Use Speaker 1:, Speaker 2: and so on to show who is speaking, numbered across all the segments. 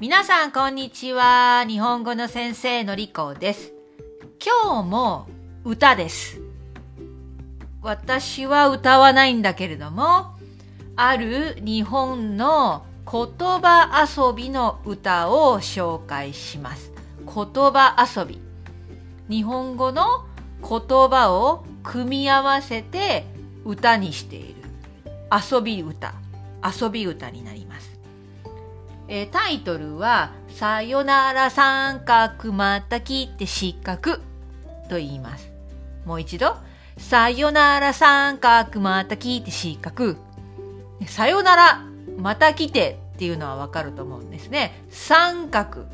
Speaker 1: 皆さんこんにちは。日本語の先生のりこです。今日も歌です。私は歌わないんだけれども、ある日本の言葉遊びの歌を紹介します。言葉遊び。日本語の言葉を組み合わせて歌にしている遊び歌、遊び歌になります。えータイトルは、さよなら三角また来て四角と言います。もう一度、さよなら三角また来て四角。さよならまた来てっていうのはわかると思うんですね。三角、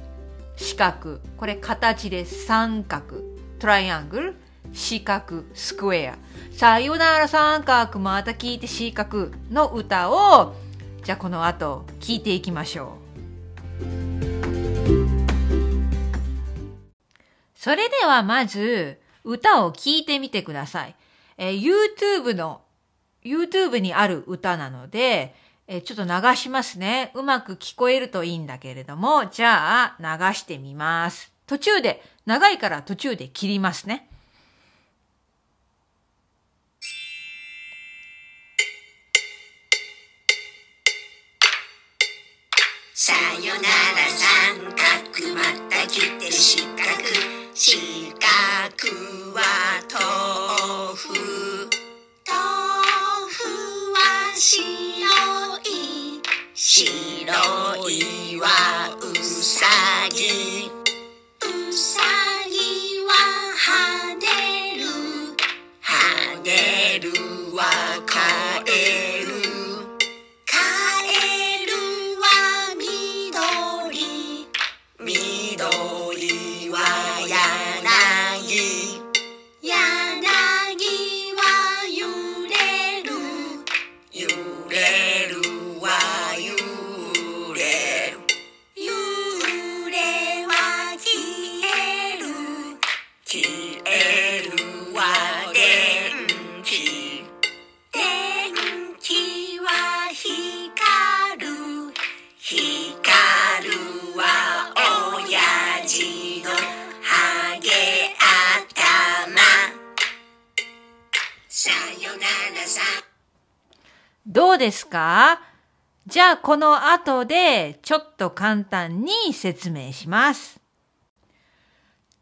Speaker 1: 四角。これ形で。三角、トライアングル、四角、スクエア。さよなら三角また聞いて四角の歌を、じゃあこの後聞いていきましょう。それではまず歌を聞いてみてください。えー YouTube の、YouTube にある歌なので、えーちょっと流しますね。うまく聞こえるといいんだけれども、じゃあ流してみます。途中で、長いから途中で切りますね。
Speaker 2: さよなら三角また来て四角四角は豆腐。豆腐は白い。白いはうさぎ。うさぎは跳ねる。跳ねるはカエル。
Speaker 1: どうですか？じゃあこの後でちょっと簡単に説明します。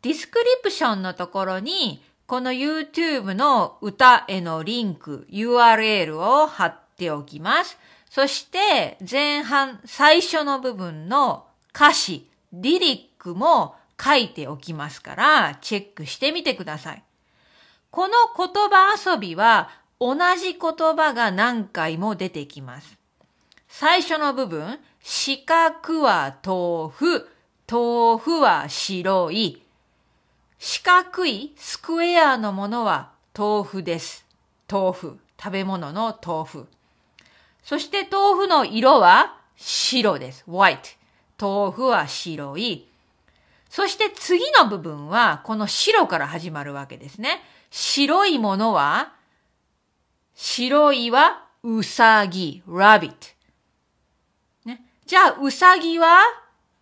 Speaker 1: ディスクリプションのところにこの YouTube の歌へのリンク URL を貼っておきます。そして前半最初の部分の歌詞、リリックも書いておきますからチェックしてみてください。この言葉遊びは同じ言葉が何回も出てきます。最初の部分、四角は豆腐、豆腐は白い。四角いスクエアのものは豆腐です。豆腐。食べ物の豆腐。そして豆腐の色は白です。white。豆腐は白い。そして次の部分はこの白から始まるわけですね。白いものは白いはうさぎ、rabbit。ね。じゃあ、うさぎは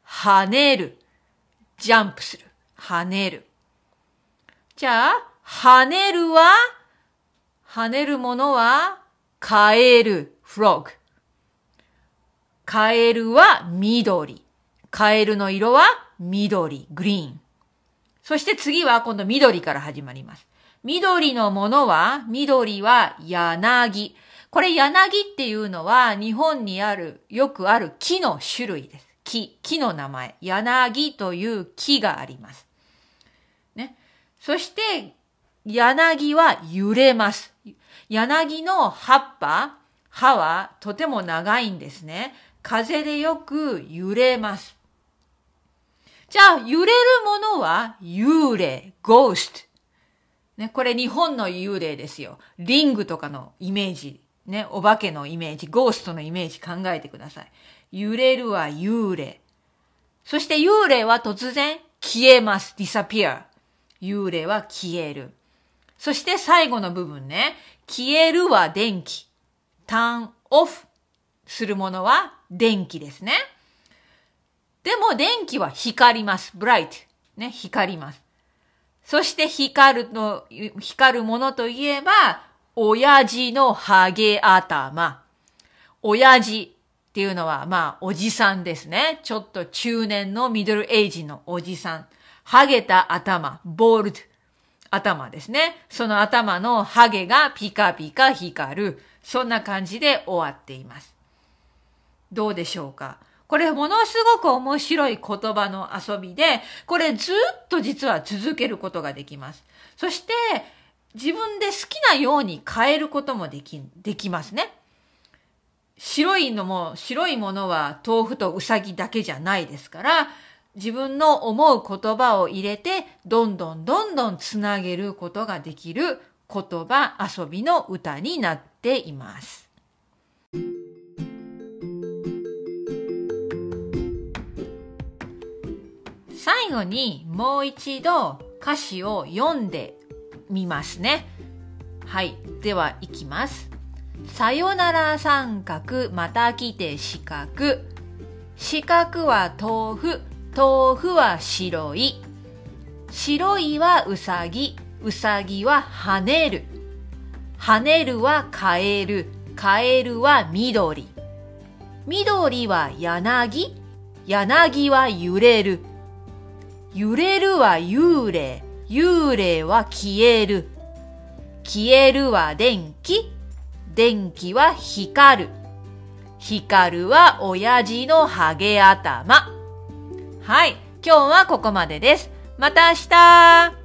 Speaker 1: 跳ねる。ジャンプする。跳ねる。じゃあ、跳ねるは跳ねるものはカエル、frog。カエルは緑。カエルの色は緑、グリーン。そして次は今度緑から始まります。緑のものは、緑は柳。これ柳っていうのは日本にある、よくある木の種類です。木、木の名前。柳という木があります。ね。そして、柳は揺れます。柳の葉っぱ、葉はとても長いんですね。風でよく揺れます。じゃあ、揺れるものは幽霊、ゴースト。ね、これ日本の幽霊ですよ。リングとかのイメージ。ね、お化けのイメージ、ゴーストのイメージ考えてください。揺れるは幽霊。そして幽霊は突然消えます。disappear。幽霊は消える。そして最後の部分ね。消えるは電気。turn off するものは電気ですね。でも電気は光ります。bright。ね、光ります。そして光るの、光るものといえば、親父のハゲ頭。親父っていうのは、まあ、おじさんですね。ちょっと中年のミドルエイジのおじさん。ハゲた頭、ボールド。頭ですね。その頭のハゲがピカピカ光る。そんな感じで終わっています。どうでしょうか？これものすごく面白い言葉の遊びで、これずっと実は続けることができます。そして自分で好きなように変えることもでき、できますね。白いのも、白いものは豆腐とうさぎだけじゃないですから、自分の思う言葉を入れて、どんどんどんどんつなげることができる言葉遊びの歌になっています。最後にもう一度歌詞を読んでみますね。はい。では、いきます。さよなら三角、また来て四角。四角は豆腐、豆腐は白い。白いはうさぎ、うさぎは跳ねる。跳ねるはカエル、カエルは緑。緑は柳、柳は揺れる。揺れるは幽霊、幽霊は消える。消えるは電気、電気は光る。光るは親父のハゲ頭。はい、今日はここまでです。また明日